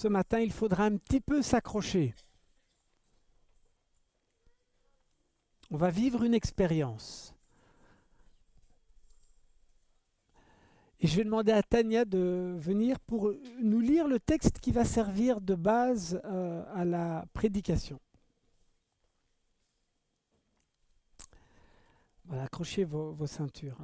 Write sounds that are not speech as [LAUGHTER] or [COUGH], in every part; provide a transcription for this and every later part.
ce matin, il faudra un petit peu s'accrocher. On va vivre une expérience. Et je vais demander à Tania de venir pour nous lire le texte qui va servir de base euh, à la prédication. Voilà, accrochez vos, vos ceintures.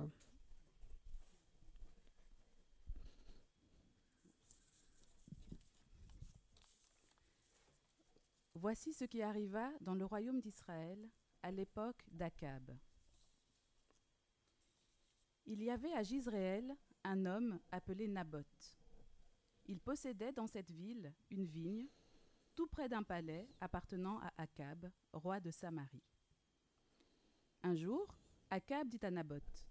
Voici ce qui arriva dans le royaume d'Israël à l'époque d'Akab. Il y avait à Gisréel un homme appelé Naboth. Il possédait dans cette ville une vigne, tout près d'un palais appartenant à Akab, roi de Samarie. Un jour, Akab dit à Naboth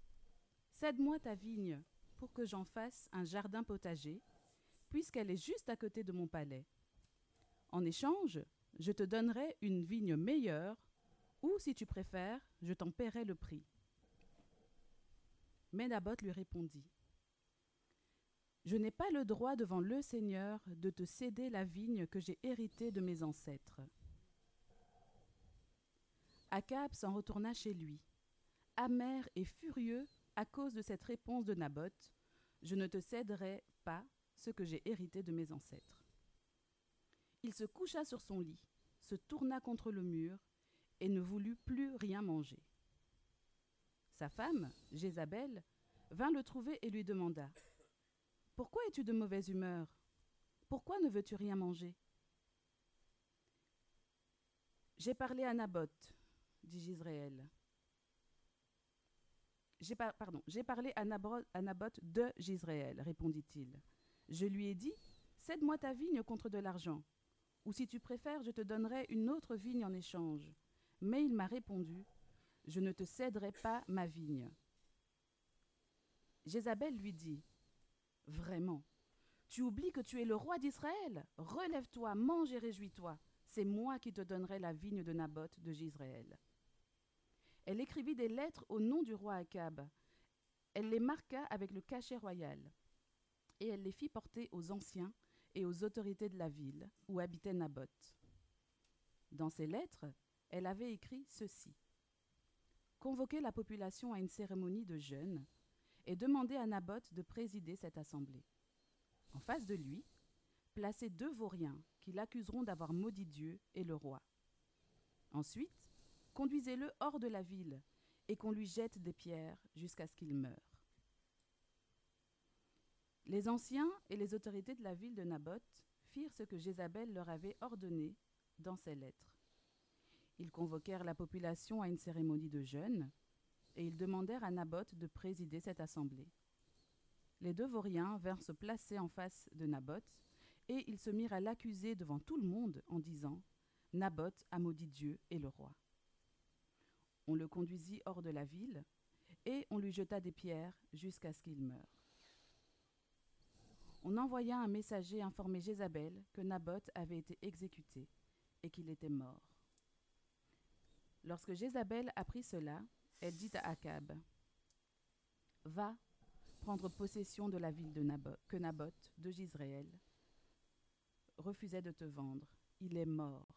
Cède-moi ta vigne pour que j'en fasse un jardin potager, puisqu'elle est juste à côté de mon palais. En échange, je te donnerai une vigne meilleure, ou si tu préfères, je t'en paierai le prix. Mais Naboth lui répondit Je n'ai pas le droit devant le Seigneur de te céder la vigne que j'ai héritée de mes ancêtres. Akab s'en retourna chez lui, amer et furieux à cause de cette réponse de Naboth Je ne te céderai pas ce que j'ai hérité de mes ancêtres. Il se coucha sur son lit, se tourna contre le mur et ne voulut plus rien manger. Sa femme, Jézabel, vint le trouver et lui demanda Pourquoi es-tu de mauvaise humeur? Pourquoi ne veux-tu rien manger J'ai parlé à Naboth, dit Gisraël. J'ai par- pardon, j'ai parlé à, à Naboth de Gisraël, répondit-il. Je lui ai dit Cède-moi ta vigne contre de l'argent, ou si tu préfères, je te donnerai une autre vigne en échange. Mais il m'a répondu Je ne te céderai pas ma vigne. Jézabel lui dit Vraiment, tu oublies que tu es le roi d'Israël? Relève-toi, mange et réjouis-toi. C'est moi qui te donnerai la vigne de Naboth de Gisraël. Elle écrivit des lettres au nom du roi Akab. Elle les marqua avec le cachet royal. Et elle les fit porter aux anciens et aux autorités de la ville où habitait Naboth. Dans ses lettres, elle avait écrit ceci Convoquez la population à une cérémonie de jeûne et demandez à Naboth de présider cette assemblée. En face de lui, placez deux vauriens qui l'accuseront d'avoir maudit Dieu et le roi. Ensuite, conduisez-le hors de la ville et qu'on lui jette des pierres jusqu'à ce qu'il meure. Les anciens et les autorités de la ville de Naboth firent ce que Jézabel leur avait ordonné dans ses lettres. Ils convoquèrent la population à une cérémonie de jeûne et ils demandèrent à Naboth de présider cette assemblée. Les deux vauriens vinrent se placer en face de Naboth et ils se mirent à l'accuser devant tout le monde en disant Naboth a maudit Dieu et le roi. On le conduisit hors de la ville et on lui jeta des pierres jusqu'à ce qu'il meure. On envoya un messager informer Jézabel que Naboth avait été exécuté et qu'il était mort. Lorsque Jézabel apprit cela, elle dit à Akab Va prendre possession de la ville de Naboth, que Naboth de Gisraël refusait de te vendre. Il est mort.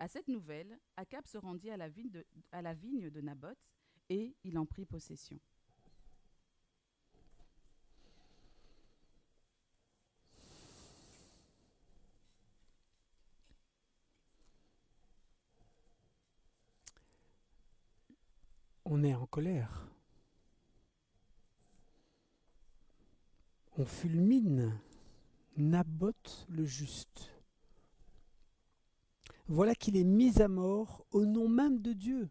À cette nouvelle, Akab se rendit à la, vigne de, à la vigne de Naboth et il en prit possession. On est en colère. On fulmine Naboth le juste. Voilà qu'il est mis à mort au nom même de Dieu,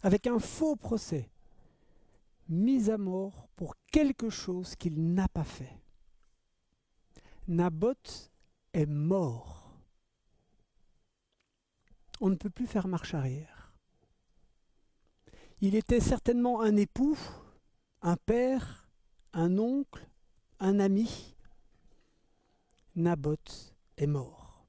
avec un faux procès, mis à mort pour quelque chose qu'il n'a pas fait. Naboth est mort. On ne peut plus faire marche arrière. Il était certainement un époux, un père, un oncle, un ami. Naboth est mort.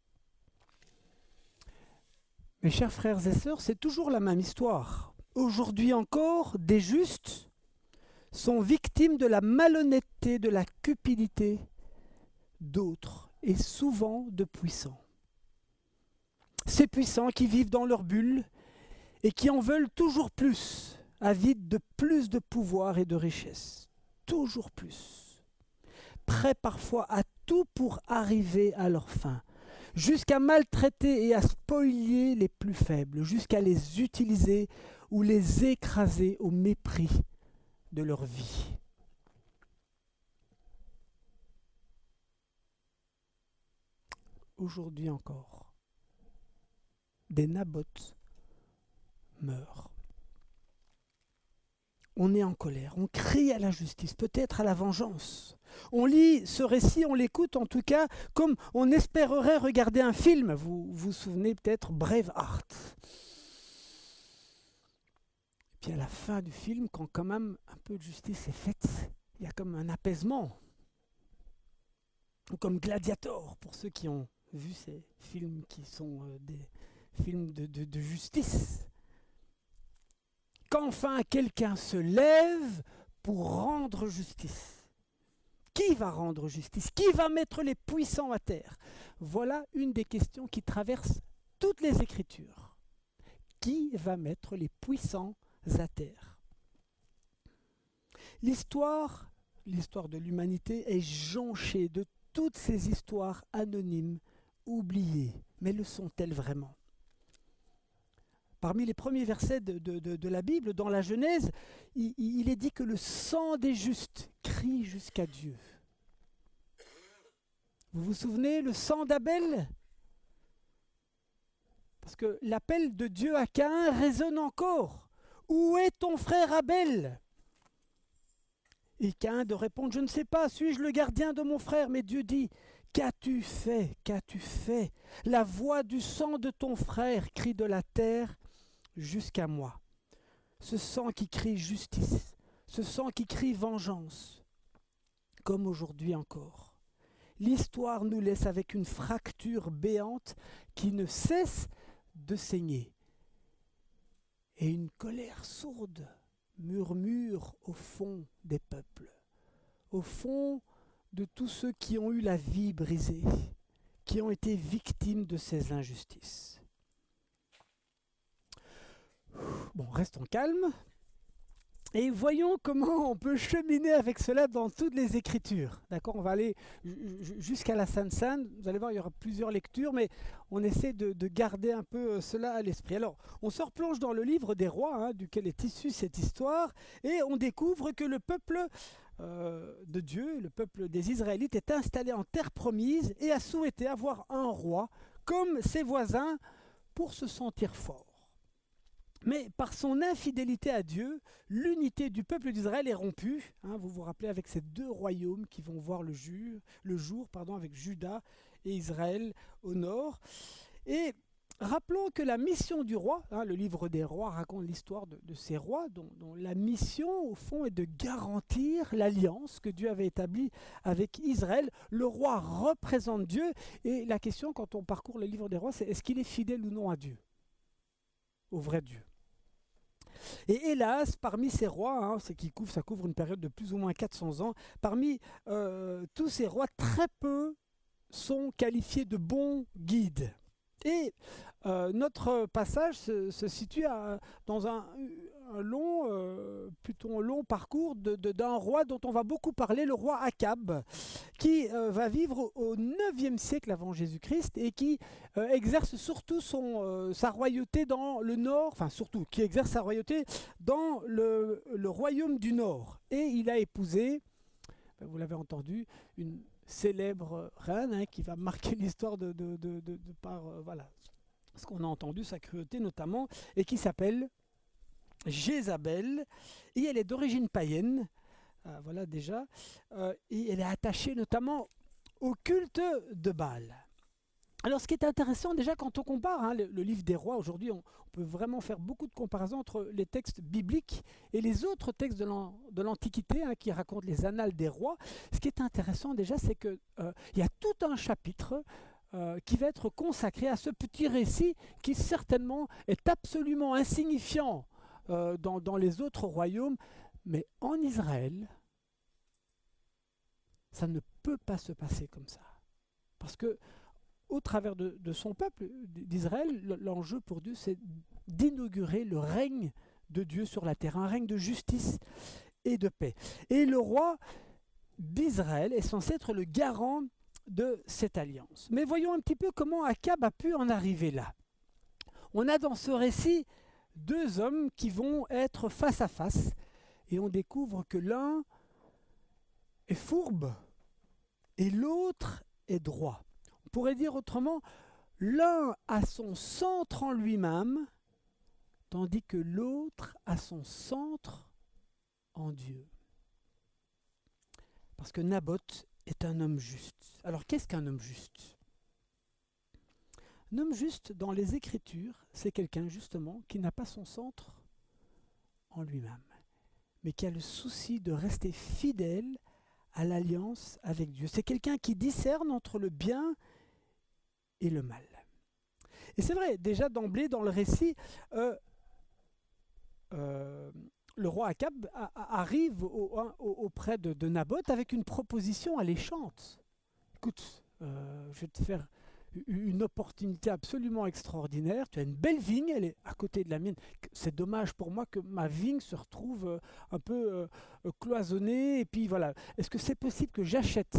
Mes chers frères et sœurs, c'est toujours la même histoire. Aujourd'hui encore, des justes sont victimes de la malhonnêteté, de la cupidité d'autres et souvent de puissants. Ces puissants qui vivent dans leur bulle et qui en veulent toujours plus, avides de plus de pouvoir et de richesse. Toujours plus. Prêts parfois à tout pour arriver à leur fin, jusqu'à maltraiter et à spolier les plus faibles, jusqu'à les utiliser ou les écraser au mépris de leur vie. Aujourd'hui encore, des nabotes meurent. On est en colère, on crie à la justice, peut-être à la vengeance. On lit ce récit, on l'écoute en tout cas comme on espérerait regarder un film. Vous vous souvenez peut-être Braveheart. Et puis à la fin du film, quand quand même un peu de justice est faite, il y a comme un apaisement. Ou comme Gladiator, pour ceux qui ont vu ces films qui sont euh, des films de justice. Qu'enfin quelqu'un se lève pour rendre justice. Qui va rendre justice? Qui va mettre les puissants à terre? Voilà une des questions qui traversent toutes les Écritures. Qui va mettre les puissants à terre? L'histoire, l'histoire de l'humanité est jonchée de toutes ces histoires anonymes oubliées. Mais le sont-elles vraiment? Parmi les premiers versets de, la Bible, dans la Genèse, il, il est dit que le sang des justes crie jusqu'à Dieu. Vous vous souvenez, le sang d'Abel? Parce que l'appel de Dieu à Caïn résonne encore. Où est ton frère Abel? Et Caïn de répondre, je ne sais pas, suis-je le gardien de mon frère? Mais Dieu dit, Qu'as-tu fait? Qu'as-tu fait? La voix du sang de ton frère crie de la terre jusqu'à moi. Ce sang qui crie justice, ce sang qui crie vengeance, comme aujourd'hui encore. L'histoire nous laisse avec une fracture béante qui ne cesse de saigner. Et une colère sourde murmure au fond des peuples, au fond de tous ceux qui ont eu la vie brisée, qui ont été victimes de ces injustices. Bon, restons calmes et voyons comment on peut cheminer avec cela dans toutes les Écritures. D'accord On va aller jusqu'à la Sainte Sainte. Vous allez voir, il y aura plusieurs lectures, mais on essaie de, de garder un peu cela à l'esprit. Alors, on se replonge dans le livre des rois, hein, duquel est issue cette histoire, et on découvre que le peuple euh, de Dieu, le peuple des Israélites, est installé en terre promise et a souhaité avoir un roi comme ses voisins pour se sentir fort. Mais par son infidélité à Dieu, l'unité du peuple d'Israël est rompue. Hein, vous vous rappelez avec ces deux royaumes qui vont voir le, jour, le jour pardon, avec Juda et Israël au nord. Et Rappelons que la mission du roi, hein, le livre des rois raconte l'histoire de, ces rois, dont, la mission au fond est de garantir l'alliance que Dieu avait établie avec Israël. Le roi représente Dieu et la question quand on parcourt le livre des rois, c'est est-ce qu'il est fidèle ou non à Dieu? Au vrai Dieu. Et hélas, parmi ces rois, hein, qui ça couvre une période de plus ou moins 400 ans, parmi euh, tous ces rois, très peu sont qualifiés de bons guides. Et euh, notre passage se, situe dans un, un long, euh, plutôt long parcours d'un de, roi dont on va beaucoup parler, le roi Akab, qui euh, va vivre au 9e siècle avant Jésus-Christ et qui euh, exerce surtout son, sa royauté dans le nord, enfin surtout, qui exerce sa royauté dans le, le royaume du nord. Et il a épousé, ben, vous l'avez entendu, une célèbre reine hein, qui va marquer [LAUGHS] l'histoire de, de, de, par voilà, ce qu'on a entendu, sa cruauté notamment, et qui s'appelle Jézabel, et elle est d'origine païenne, euh, voilà déjà, euh, et elle est attachée notamment au culte de Baal. Alors ce qui est intéressant déjà quand on compare hein, le, livre des rois, aujourd'hui on, on, peut vraiment faire beaucoup de comparaisons entre les textes bibliques et les autres textes de l'Antiquité hein, qui racontent les annales des rois. Ce qui est intéressant déjà c'est qu'il euh, y a tout un chapitre euh, qui va être consacré à ce petit récit qui certainement est absolument insignifiant euh, dans, les autres royaumes, mais en Israël, Ça ne peut pas se passer comme ça. Parce que au travers de, son peuple d'Israël, l'enjeu pour Dieu, c'est d'inaugurer le règne de Dieu sur la terre, un règne de justice et de paix. Et le roi d'Israël est censé être le garant de cette alliance. Mais voyons un petit peu comment Akab a pu en arriver là. On a dans ce récit deux hommes qui vont être face à face et on découvre que l'un est fourbe et l'autre est droit. On pourrait dire autrement, l'un a son centre en lui-même, tandis que l'autre a son centre en Dieu. Parce que Naboth est un homme juste. Alors qu'est-ce qu'un homme juste? Un homme juste dans les Écritures, c'est quelqu'un justement qui n'a pas son centre en lui-même, mais qui a le souci de rester fidèle à l'alliance avec Dieu. C'est quelqu'un qui discerne entre le bien et le mal. Et c'est vrai, déjà d'emblée dans le récit, euh, euh, le roi Akab arrive auprès de, Naboth avec une proposition alléchante. Écoute, euh, je vais te faire une opportunité absolument extraordinaire. Tu as une belle vigne, elle est à côté de la mienne. C'est dommage pour moi que ma vigne se retrouve euh, un peu euh, cloisonnée. Et puis voilà, est-ce que c'est possible que j'achète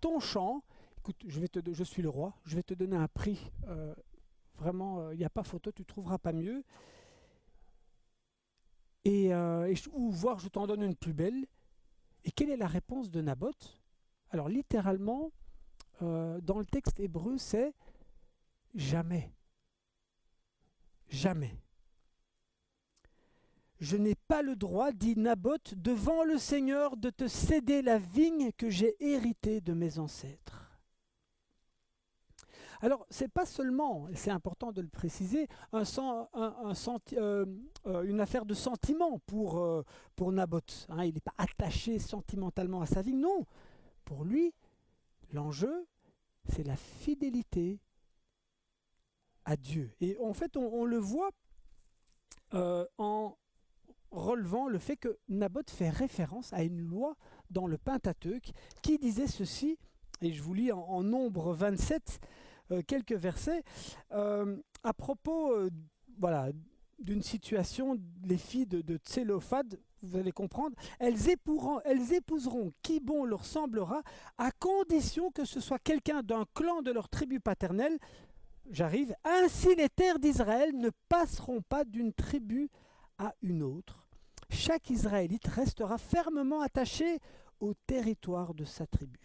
ton champ? Écoute, je, vais te, je suis le roi, je vais te donner un prix. vraiment, il n'y a pas photo, tu ne trouveras pas mieux et, euh, ou voir je t'en donne une plus belle. Et quelle est la réponse de Naboth? Alors littéralement, euh, dans le texte hébreu, c'est jamais. Jamais. Je n'ai pas le droit, dit Naboth, devant le Seigneur de te céder la vigne que j'ai héritée de mes ancêtres. Alors, c'est pas seulement, c'est important de le préciser, euh, euh, une affaire de sentiment pour, pour Naboth. Hein. il n'est pas attaché sentimentalement à sa vie. Non, pour lui, l'enjeu, c'est la fidélité à Dieu. Et en fait, on, le voit en relevant le fait que Naboth fait référence à une loi dans le Pentateuque qui disait ceci, et je vous lis en, nombre 27, euh, quelques versets euh, à propos euh, voilà, d'une situation, les filles de, de vous allez comprendre, elles, épouseront, qui bon leur semblera, à condition que ce soit quelqu'un d'un clan de leur tribu paternelle. J'arrive. Ainsi les terres d'Israël ne passeront pas d'une tribu à une autre. Chaque Israélite restera fermement attaché au territoire de sa tribu.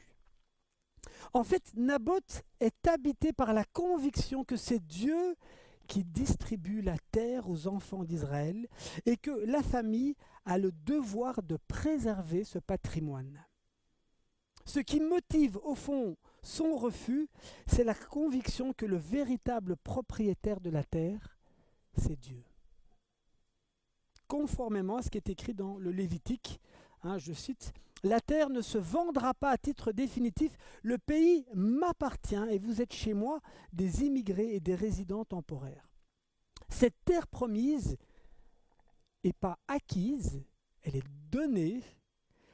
En fait, Naboth est habité par la conviction que c'est Dieu qui distribue la terre aux enfants d'Israël et que la famille a le devoir de préserver ce patrimoine. Ce qui motive au fond son refus, c'est la conviction que le véritable propriétaire de la terre, c'est Dieu. Conformément à ce qui est écrit dans le Lévitique, hein, je cite, la terre ne se vendra pas à titre définitif. Le pays m'appartient et vous êtes chez moi des immigrés et des résidents temporaires. Cette terre promise n'est pas acquise, elle est donnée.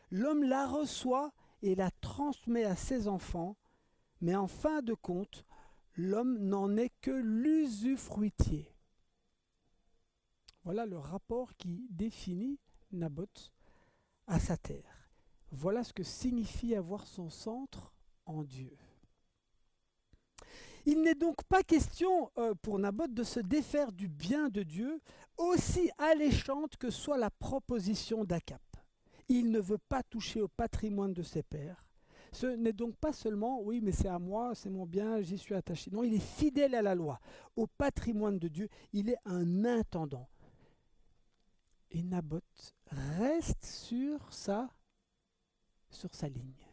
L'homme la reçoit et la transmet à ses enfants, mais en fin de compte, l'homme n'en est que l'usufruitier. Voilà le rapport qui définit Naboth à sa terre. Voilà ce que signifie avoir son centre en Dieu. Il n'est donc pas question euh, pour Naboth de se défaire du bien de Dieu, aussi alléchante que soit la proposition d'Akap. Il ne veut pas toucher au patrimoine de ses pères. Ce n'est donc pas seulement, oui, mais c'est à moi, c'est mon bien, j'y suis attaché. Non, il est fidèle à la loi, au patrimoine de Dieu. Il est un intendant. Et Naboth reste sur sa sur sa ligne.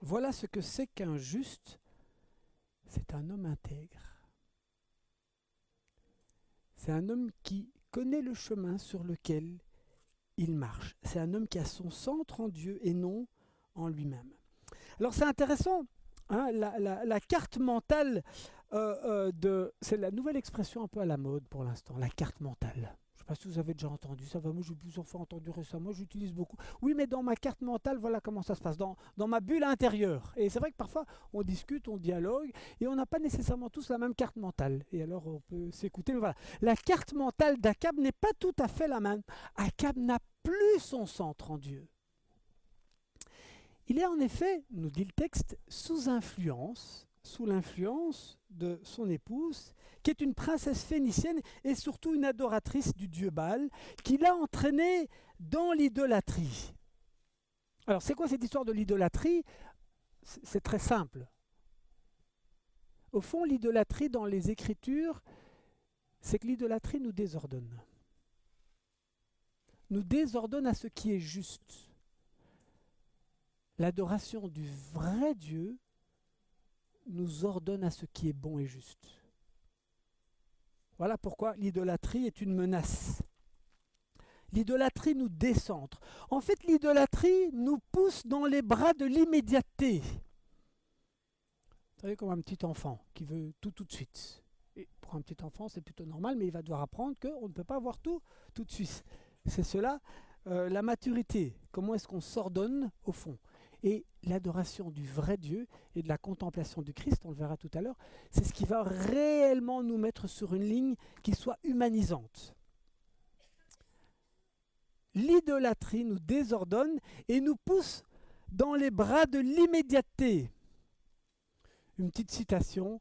Voilà ce que c'est qu'un juste. C'est un homme intègre. C'est un homme qui connaît le chemin sur lequel il marche. C'est un homme qui a son centre en Dieu et non en lui-même. Alors c'est intéressant, hein, la, carte mentale euh, euh, de... C'est la nouvelle expression un peu à la mode pour l'instant, la carte mentale Si vous avez déjà entendu ça, moi j'ai plusieurs fois entendu récemment, j'utilise beaucoup. Oui, mais dans ma carte mentale, voilà comment ça se passe, dans, dans ma bulle intérieure. Et c'est vrai que parfois on discute, on dialogue, et on n'a pas nécessairement tous la même carte mentale. Et alors on peut s'écouter, mais voilà. La carte mentale d'Akab n'est pas tout à fait la même. Akab n'a plus son centre en Dieu. Il est en effet, nous dit le texte, sous influence, sous l'influence de son épouse, qui est une princesse phénicienne et surtout une adoratrice du dieu Baal, qui l'a entraîné dans l'idolâtrie. Alors c'est quoi cette histoire de l'idolâtrie? C'est très simple. Au fond, l'idolâtrie dans les Écritures, c'est que l'idolâtrie nous désordonne. Nous désordonne à ce qui est juste. L'adoration du vrai Dieu nous ordonne à ce qui est bon et juste. Voilà pourquoi l'idolâtrie est une menace. L'idolâtrie nous décentre. En fait, l'idolâtrie nous pousse dans les bras de l'immédiateté. Vous savez, comme un petit enfant qui veut tout tout de suite. Et pour un petit enfant, c'est plutôt normal, mais il va devoir apprendre qu'on ne peut pas avoir tout tout de suite. C'est cela, euh, la maturité. Comment est-ce qu'on s'ordonne au fond? L'adoration du vrai Dieu et de la contemplation du Christ, on le verra tout à l'heure, c'est ce qui va réellement nous mettre sur une ligne qui soit humanisante. L'idolâtrie nous désordonne et nous pousse dans les bras de l'immédiateté. Une petite citation,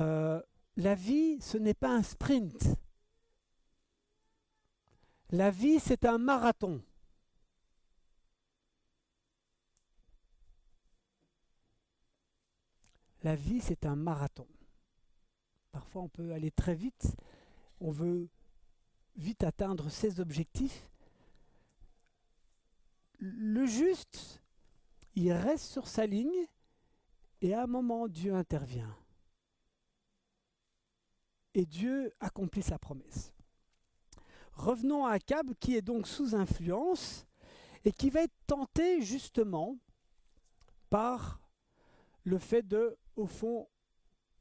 euh, la vie, ce n'est pas un sprint. La vie, c'est un marathon. La vie, c'est un marathon. Parfois, on peut aller très vite. On veut vite atteindre ses objectifs. Le juste, il reste sur sa ligne et à un moment, Dieu intervient. Et Dieu accomplit sa promesse. Revenons à Akab qui est donc sous influence et qui va être tenté justement par le fait de au fond,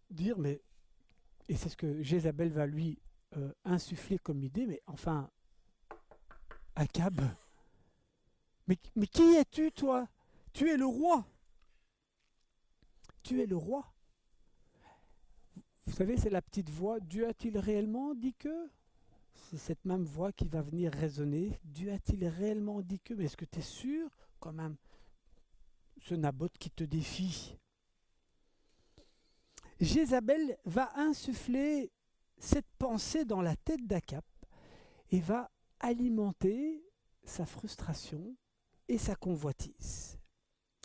dire, mais, et c'est ce que Jézabel va lui euh, insuffler comme idée, mais enfin, Akab, mais, mais qui es-tu, toi? Tu es le roi. Tu es le roi. Vous savez, c'est la petite voix. Dieu a-t-il réellement dit que? C'est cette même voix qui va venir résonner. Dieu a-t-il réellement dit que? Mais est-ce que tu es sûr Quand même, ce Naboth qui te défie. Jézabel va insuffler cette pensée dans la tête d'Akap et va alimenter sa frustration et sa convoitise.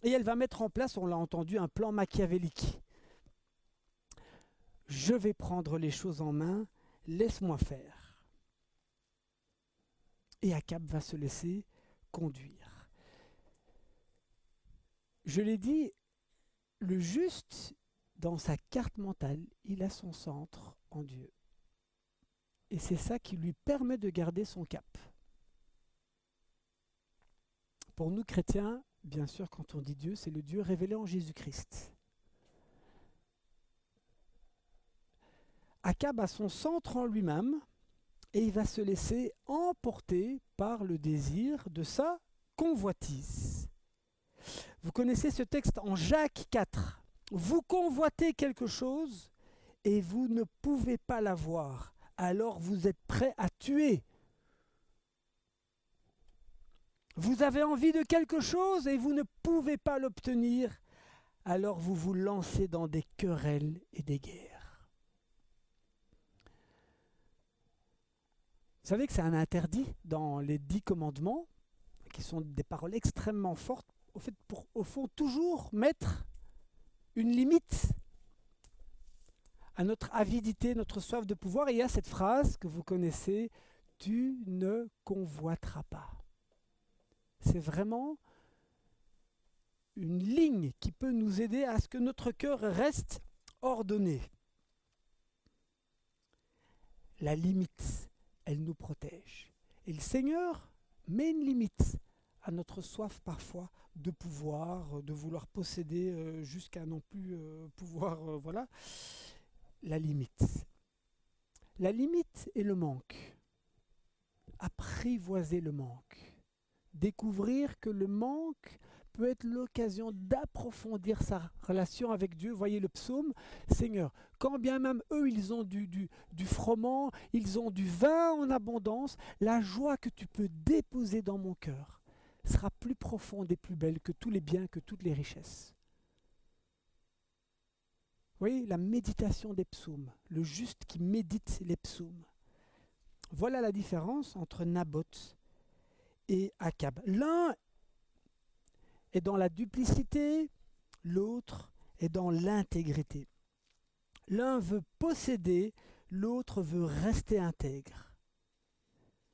Et elle va mettre en place, on l'a entendu, un plan machiavélique. Je vais prendre les choses en main, laisse-moi faire. Et Akab va se laisser conduire. Je l'ai dit, le juste, dans sa carte mentale, il a son centre en Dieu. Et c'est ça qui lui permet de garder son cap. Pour nous chrétiens, bien sûr, quand on dit Dieu, c'est le Dieu révélé en Jésus-Christ. Akab a son centre en lui-même et il va se laisser emporter par le désir de sa convoitise. Vous connaissez ce texte en Jacques 4. Vous convoitez quelque chose et vous ne pouvez pas l'avoir. Alors vous êtes prêt à tuer. Vous avez envie de quelque chose et vous ne pouvez pas l'obtenir. Alors vous vous lancez dans des querelles et des guerres. Vous savez que c'est un interdit dans les dix commandements, qui sont des paroles extrêmement fortes, au, pour, au fond, toujours mettre une limite à notre avidité, notre soif de pouvoir. Et il y a cette phrase que vous connaissez, tu ne convoiteras pas. C'est vraiment une ligne qui peut nous aider à ce que notre cœur reste ordonné. La limite, elle nous protège. Et le Seigneur met une limite à notre soif parfois de pouvoir, de vouloir posséder euh, jusqu'à non plus euh, pouvoir, euh, voilà, la limite. La limite et le manque. apprivoiser le manque. Découvrir que le manque peut être l'occasion d'approfondir sa relation avec Dieu. Voyez le psaume, Seigneur, quand bien même eux, ils ont du, du froment, ils ont du vin en abondance, la joie que tu peux déposer dans mon cœur sera plus profonde et plus belle que tous les biens, que toutes les richesses. Vous voyez, la méditation des psaumes, le juste qui médite les psaumes. Voilà la différence entre Naboth et Akab. L'un est dans la duplicité, l'autre est dans l'intégrité. L'un veut posséder, l'autre veut rester intègre.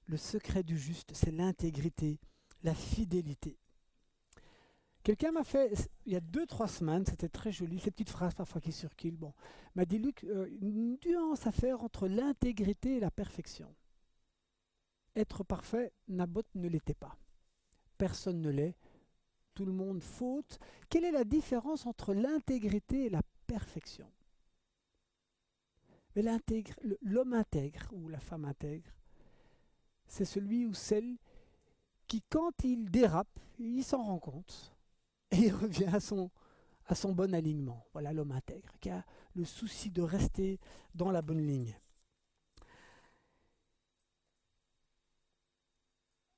Le secret du juste, c'est l'intégrité, la fidélité. Quelqu'un m'a fait, il y a deux, trois semaines, c'était très joli, ces petites phrases parfois qui circulent, bon, m'a dit Luc, euh, une nuance à faire entre l'intégrité et la perfection. Être parfait, Naboth ne l'était pas. Personne ne l'est. Tout le monde faute. Quelle est la différence entre l'intégrité et la perfection? Mais l'homme intègre ou la femme intègre, c'est celui ou celle quand il dérape, il s'en rend compte et il revient à son, à son bon alignement. Voilà l'homme intègre, qui a le souci de rester dans la bonne ligne.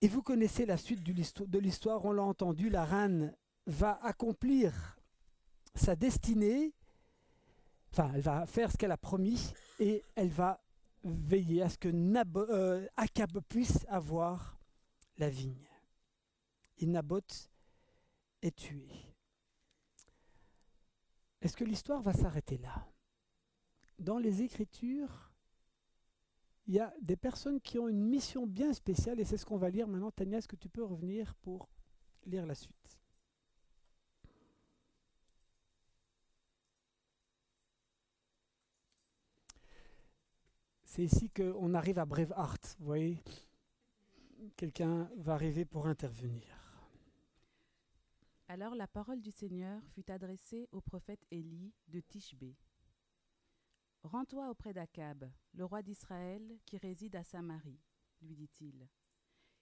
Et vous connaissez la suite de l'histoire, on l'a entendu, la reine va accomplir sa destinée, enfin elle va faire ce qu'elle a promis et elle va veiller à ce que Nab euh, Akab puisse avoir la vigne. Et Naboth est tué. Est-ce que l'histoire va s'arrêter là? Dans les Écritures, il y a des personnes qui ont une mission bien spéciale et c'est ce qu'on va lire maintenant. Tania, est-ce que tu peux revenir pour lire la suite? C'est ici qu'on arrive à Braveheart, vous voyez? Quelqu'un va arriver pour intervenir. Alors la parole du Seigneur fut adressée au prophète Élie de Tishbé. Rends-toi auprès d'Akab, le roi d'Israël, qui réside à Samarie, lui dit-il.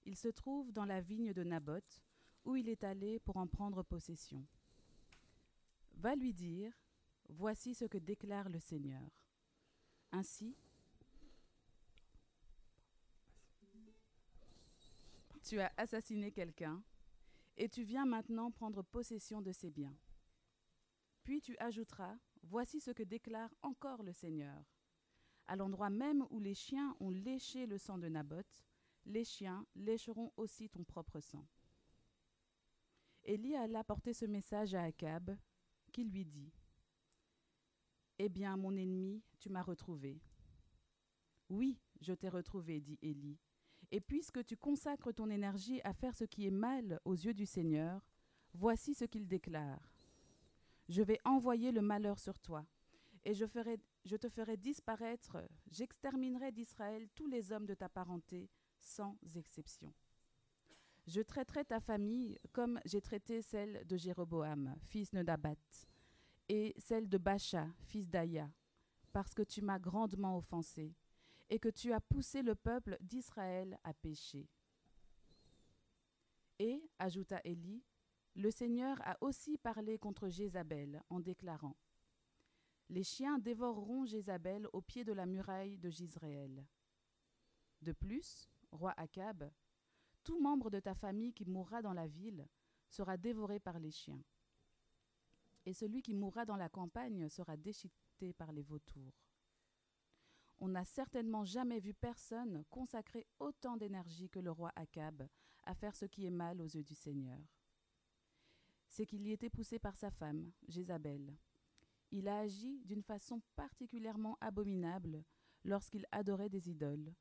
Il se trouve dans la vigne de Naboth, où il est allé pour en prendre possession. Va lui dire, Voici ce que déclare le Seigneur. Ainsi, tu as assassiné quelqu'un, et tu viens maintenant prendre possession de ses biens. Puis tu ajouteras, Voici ce que déclare encore le Seigneur. À l'endroit même où les chiens ont léché le sang de Naboth, les chiens lécheront aussi ton propre sang. Élie alla porter ce message à Akab, qui lui dit Eh bien, mon ennemi, tu m'as retrouvé. Oui, je t'ai retrouvé, dit Élie. Et puisque tu consacres ton énergie à faire ce qui est mal aux yeux du Seigneur, voici ce qu'il déclare. Je vais envoyer le malheur sur toi, et je, te ferai disparaître, j'exterminerai d'Israël tous les hommes de ta parenté, sans exception. Je traiterai ta famille comme j'ai traité celle de Jéroboam, fils de Nabat, et celle de Bacha, fils d'Aya, parce que tu m'as grandement offensé, et que tu as poussé le peuple d'Israël à pécher. Et, ajouta Élie, le Seigneur a aussi parlé contre Jézabel en déclarant Les chiens dévoreront Jézabel au pied de la muraille de Gisraël. De plus, roi Akab, tout membre de ta famille qui mourra dans la ville sera dévoré par les chiens. Et celui qui mourra dans la campagne sera déchiqueté par les vautours. On n'a certainement jamais vu personne consacrer autant d'énergie que le roi Akab à faire ce qui est mal aux yeux du Seigneur c'est qu'il y était poussé par sa femme, Jézabel. Il a agi d'une façon particulièrement abominable lorsqu'il adorait des idoles,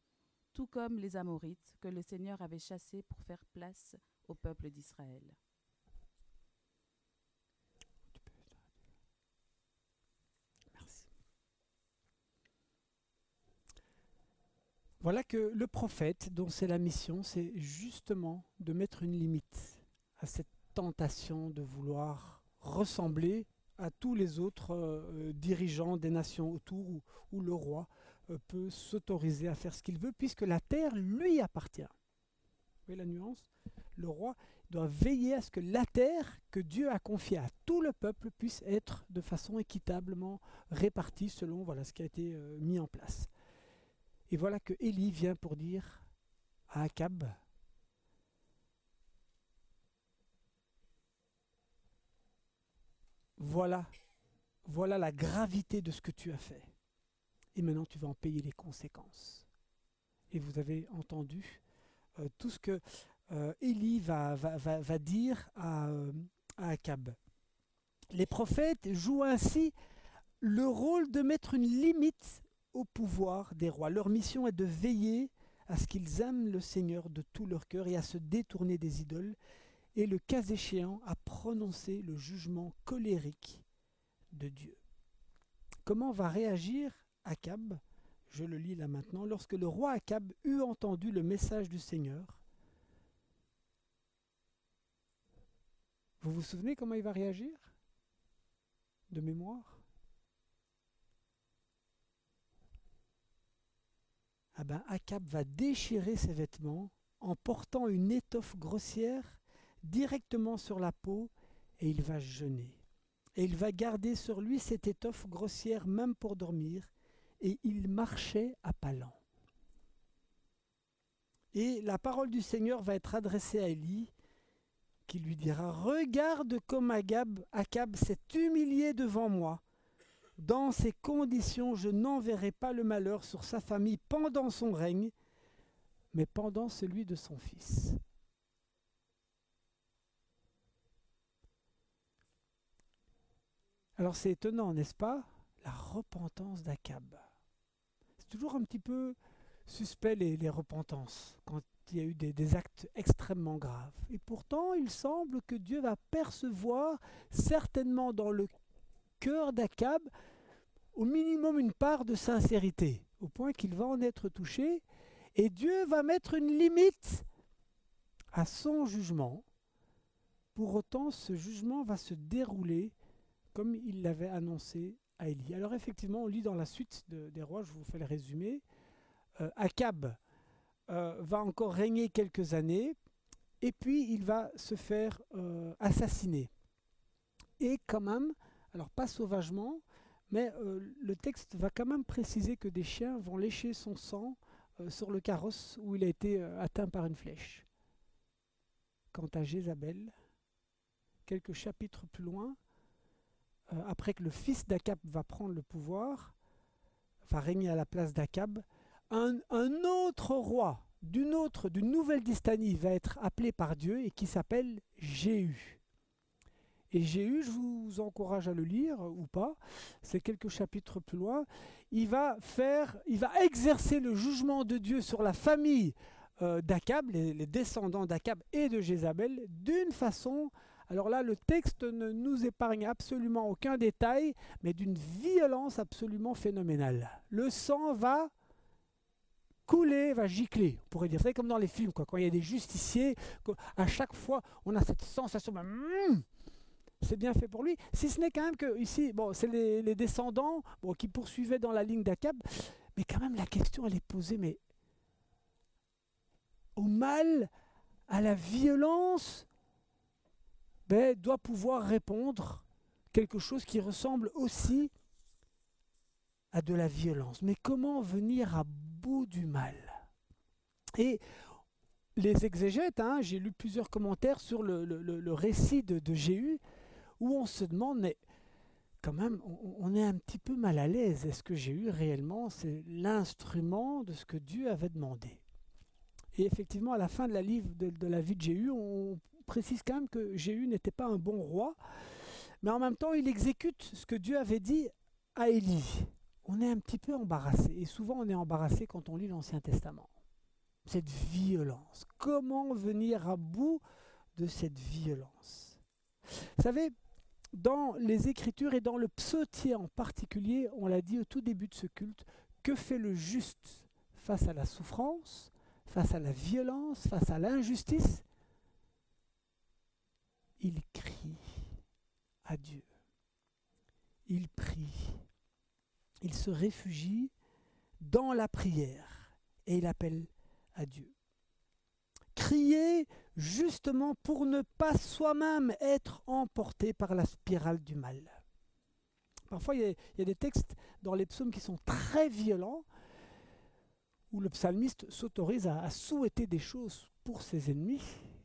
tout comme les Amorites que le Seigneur avait chassés pour faire place au peuple d'Israël. Voilà que le prophète, dont c'est la mission, c'est justement de mettre une limite à cette tentation de vouloir ressembler à tous les autres euh, dirigeants des nations autour ou, le roi euh, peut s'autoriser à faire ce qu'il veut, puisque la terre lui appartient. Vous voyez la nuance? Le roi doit veiller à ce que la terre que Dieu a confiée à tout le peuple puisse être de façon équitablement répartie selon voilà, ce qui a été euh, mis en place. Et voilà que Élie vient pour dire à Akab, voilà, voilà la gravité de ce que tu as fait. Et maintenant tu vas en payer les conséquences. Et vous avez entendu euh, tout ce que euh, Élie va, dire à, euh, à Akab. Les prophètes jouent ainsi le rôle de mettre une limite au pouvoir des rois. Leur mission est de veiller à ce qu'ils aiment le Seigneur de tout leur cœur et à se détourner des idoles, et le cas échéant à prononcer le jugement colérique de Dieu. Comment va réagir Akab? Je le lis là maintenant. Lorsque le roi Akab eut entendu le message du Seigneur, vous vous souvenez comment il va réagir? De mémoire? Ah ben, Akab va déchirer ses vêtements en portant une étoffe grossière directement sur la peau et il va jeûner. Et il va garder sur lui cette étoffe grossière même pour dormir et il marchait à pas lents. Et la parole du Seigneur va être adressée à Élie qui lui dira Regarde comme Akab, Akab s'est humilié devant moi. Dans ces conditions, je n'enverrai pas le malheur sur sa famille pendant son règne, mais pendant celui de son fils. Alors c'est étonnant, n'est-ce pas? La repentance d'Akab. C'est toujours un petit peu suspect les, repentances quand il y a eu des, des, actes extrêmement graves. Et pourtant, il semble que Dieu va percevoir certainement dans le cœur d'Akab au minimum une part de sincérité, au point qu'il va en être touché, et Dieu va mettre une limite à son jugement. Pour autant, ce jugement va se dérouler comme il l'avait annoncé à Élie. Alors effectivement, on lit dans la suite des rois, je vous fais le résumé, euh, Akab euh, va encore régner quelques années, et puis il va se faire euh, assassiner. Et quand même, alors pas sauvagement, mais le texte va quand même préciser que des chiens vont lécher son sang sur le carrosse où il a été atteint par une flèche. Quant à Jézabel, quelques chapitres plus loin, euh, après que le fils d'Akab va prendre le pouvoir, va régner à la place d'Akab, un, autre roi d'une autre, d'une nouvelle dystanie va être appelé par Dieu et qui s'appelle Jéhu. Et Jéhu, je vous encourage à le lire ou pas, c'est quelques chapitres plus loin. Il va faire, il va exercer le jugement de Dieu sur la famille euh, d'Akab, les, descendants d'Akab et de Jézabel, d'une façon alors là, le texte ne nous épargne absolument aucun détail, mais d'une violence absolument phénoménale. Le sang va couler, va gicler, on pourrait dire. C'est comme dans les films, quoi, quand il y a des justiciers, à chaque fois, on a cette sensation, hmm, c'est bien fait pour lui. Si ce n'est quand même que ici, c'est les, descendants qui poursuivaient dans la ligne d'Akab, mais quand même la question, elle est posée, mais au mal, à la violence, ben, doit pouvoir répondre quelque chose qui ressemble aussi à de la violence. Mais comment venir à bout du mal? Et les exégètes, hein, j'ai lu plusieurs commentaires sur le, récit de, de, Jéhu, où on se demande, mais quand même, on, est un petit peu mal à l'aise. Est-ce que Jéhu réellement, c'est l'instrument de ce que Dieu avait demandé? Et effectivement, à la fin de la, livre, de, la vie de Jéhu, on précise quand même que Jéhu n'était pas un bon roi, mais en même temps, il exécute ce que Dieu avait dit à Élie. On est un petit peu embarrassé, et souvent on est embarrassé quand on lit l'Ancien Testament. Cette violence. Comment venir à bout de cette violence? Savez, dans les Écritures et dans le psautier en particulier, on l'a dit au tout début de ce culte, que fait le juste face à la souffrance, face à la violence, face à l'injustice? Il crie à Dieu. Il prie. Il se réfugie dans la prière et il appelle à Dieu. Crier justement pour ne pas soi-même être emporté par la spirale du mal. Parfois, il y, a, des textes dans les psaumes qui sont très violents, où le psalmiste s'autorise à, souhaiter des choses pour ses ennemis,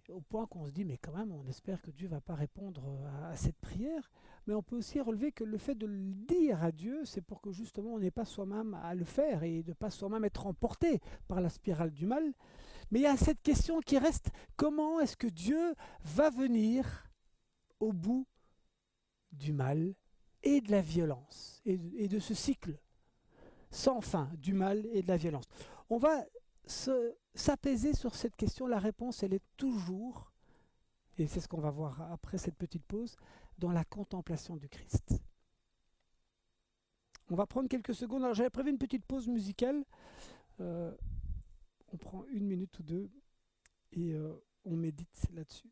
au point qu'on se dit, mais quand même, on espère que Dieu ne va pas répondre à, cette prière. Mais on peut aussi relever que le fait de le dire à Dieu, c'est pour que justement on n'ait pas soi-même à le faire et de ne pas soi-même être emporté par la spirale du mal. Mais il y a cette question qui reste, comment est-ce que Dieu va venir au bout du mal et de la violence, et de, ce cycle sans fin du mal et de la violence? On va s'apaiser sur cette question. La réponse, elle est toujours, et c'est ce qu'on va voir après cette petite pause, dans la contemplation du Christ. On va prendre quelques secondes. Alors j'avais prévu une petite pause musicale. Euh, on prend une minute ou deux et euh, on médite là-dessus.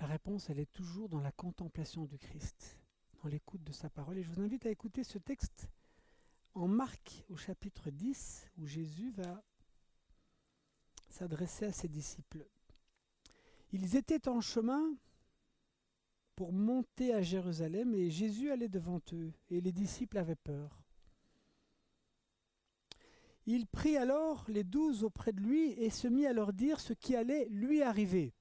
La réponse, elle est toujours dans la contemplation du Christ, dans l'écoute de sa parole. Et je vous invite à écouter ce texte en Marc au chapitre 10, où Jésus va s'adresser à ses disciples. Ils étaient en chemin pour monter à Jérusalem et Jésus allait devant eux et les disciples avaient peur. Il prit alors les douze auprès de lui et se mit à leur dire ce qui allait lui arriver.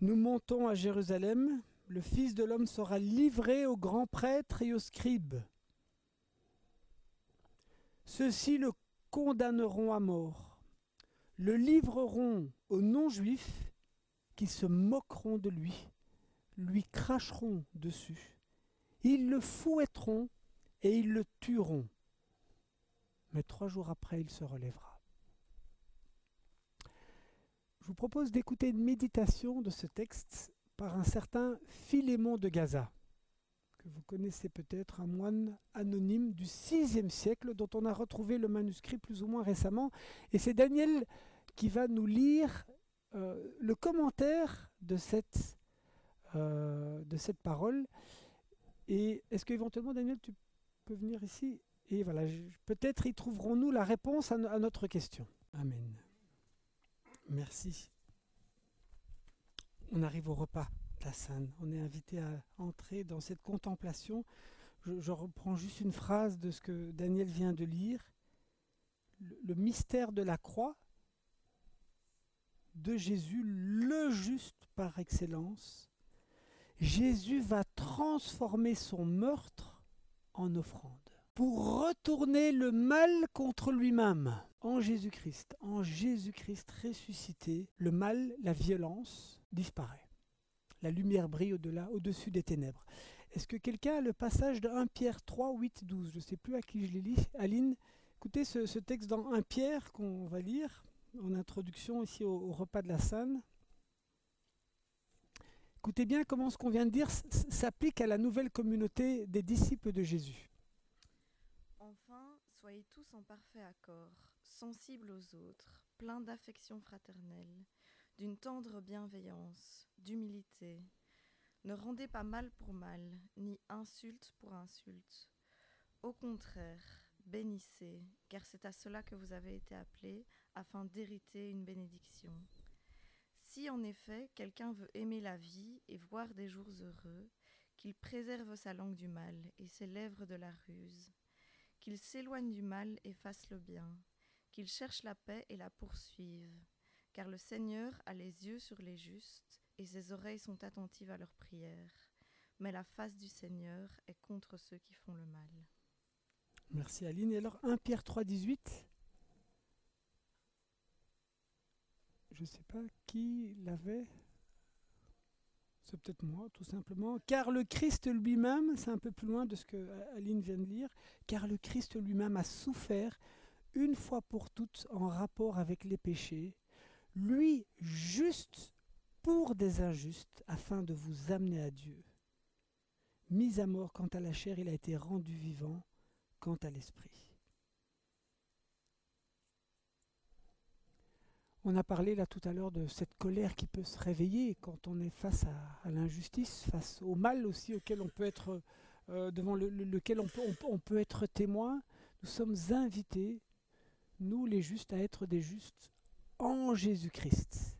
Nous montons à Jérusalem, le Fils de l'homme sera livré aux grands prêtres et aux scribes. Ceux-ci le condamneront à mort, le livreront aux non-juifs qui se moqueront de lui, lui cracheront dessus. Ils le fouetteront et ils le tueront. Mais trois jours après, il se relèvera. Je vous propose d'écouter une méditation de ce texte par un certain Philémon de Gaza, que vous connaissez peut-être, un moine anonyme du VIe siècle dont on a retrouvé le manuscrit plus ou moins récemment. Et c'est Daniel qui va nous lire euh, le commentaire de cette, euh, de cette parole. Et est-ce qu'éventuellement, Daniel, tu peux venir ici? Et voilà, peut-être y trouverons-nous la réponse à notre question. Amen. Merci. On arrive au repas la scène. On est invité à entrer dans cette contemplation. Je, reprends juste une phrase de ce que Daniel vient de lire. le mystère de la croix de Jésus, le juste par excellence. Jésus va transformer son meurtre en offrande pour retourner le mal contre lui-même en Jésus-Christ, en Jésus-Christ ressuscité, le mal, la violence disparaît. La lumière brille au-delà, au-dessus des ténèbres. Est-ce que quelqu'un a le passage de 1 Pierre 3, 8, 12 Je ne sais plus à qui je l'ai lu. Aline, écoutez ce, texte dans 1 Pierre qu'on va lire en introduction ici au, repas de la Sainte. Écoutez bien comment ce qu'on vient de dire s'applique à la nouvelle communauté des disciples de Jésus. Enfin, soyez tous en parfait accord sensible aux autres, plein d'affection fraternelle, d'une tendre bienveillance, d'humilité. Ne rendez pas mal pour mal, ni insulte pour insulte. Au contraire, bénissez, car c'est à cela que vous avez été appelés, afin d'hériter une bénédiction. Si en effet quelqu'un veut aimer la vie et voir des jours heureux, qu'il préserve sa langue du mal et ses lèvres de la ruse, qu'il s'éloigne du mal et fasse le bien, qu'ils cherchent la paix et la poursuivent, car le Seigneur a les yeux sur les justes et ses oreilles sont attentives à leurs prières. Mais la face du Seigneur est contre ceux qui font le mal. Merci Aline. Et alors 1 Pierre 3, 18 Je ne sais pas qui l'avait. C'est peut-être moi, tout simplement. Car le Christ lui-même, c'est un peu plus loin de ce que Aline vient de lire, car le Christ lui-même a souffert une fois pour toutes en rapport avec les péchés, lui juste pour des injustes, afin de vous amener à Dieu. Mis à mort quant à la chair, il a été rendu vivant quant à l'esprit. On a parlé là tout à l'heure de cette colère qui peut se réveiller quand on est face à, l'injustice, face au mal aussi auquel on peut être euh, devant le- le- lequel on peut être témoin, nous sommes invités, nous les justes, à être des justes en Jésus-Christ,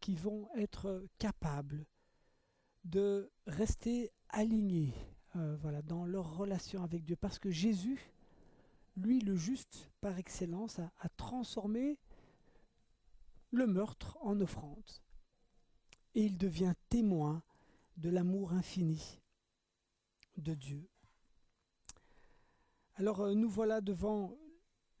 qui vont être capables de rester alignés euh, voilà, dans leur relation avec Dieu. Parce que Jésus, lui, le juste par excellence, a, transformé le meurtre en offrande. Et il devient témoin de l'amour infini de Dieu. Alors euh, nous voilà devant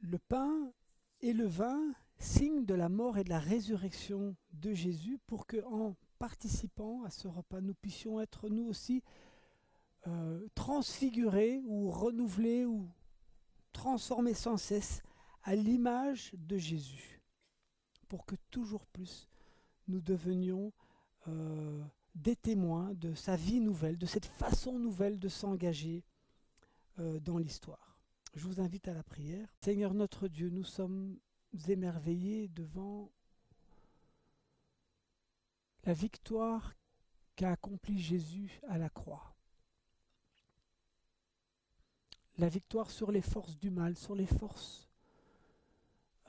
le pain et le vin, signe de la mort et de la résurrection de Jésus, pour que en participant à ce repas, nous puissions être nous aussi euh, transfigurés ou renouvelés ou transformés sans cesse à l'image de Jésus, pour que toujours plus nous devenions euh, des témoins de sa vie nouvelle, de cette façon nouvelle de s'engager euh, dans l'histoire. Je vous invite à la prière. Seigneur notre Dieu, nous sommes émerveillés devant la victoire qu'a accomplie Jésus à la croix. La victoire sur les forces du mal, sur les forces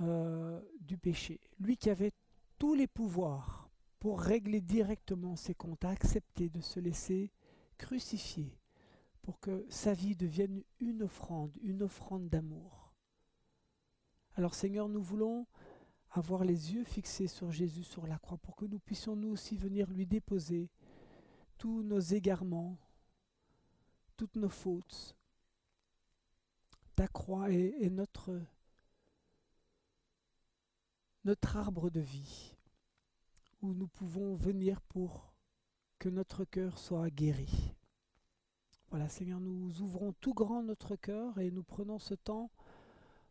euh, du péché. Lui qui avait tous les pouvoirs pour régler directement ses comptes, a accepté de se laisser crucifier pour que sa vie devienne une offrande, une offrande d'amour. Alors Seigneur, nous voulons avoir les yeux fixés sur Jésus sur la croix pour que nous puissions nous aussi venir lui déposer tous nos égarements, toutes nos fautes. Ta croix est, notre arbre de vie où nous pouvons venir pour que notre cœur soit guéri. Voilà, Seigneur, nous ouvrons tout grand notre cœur et nous prenons ce temps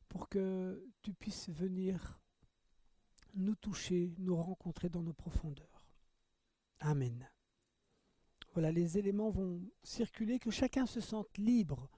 pour que tu puisses venir nous toucher, nous rencontrer dans nos profondeurs. Amen. Voilà, les éléments vont circuler, que chacun se sente libre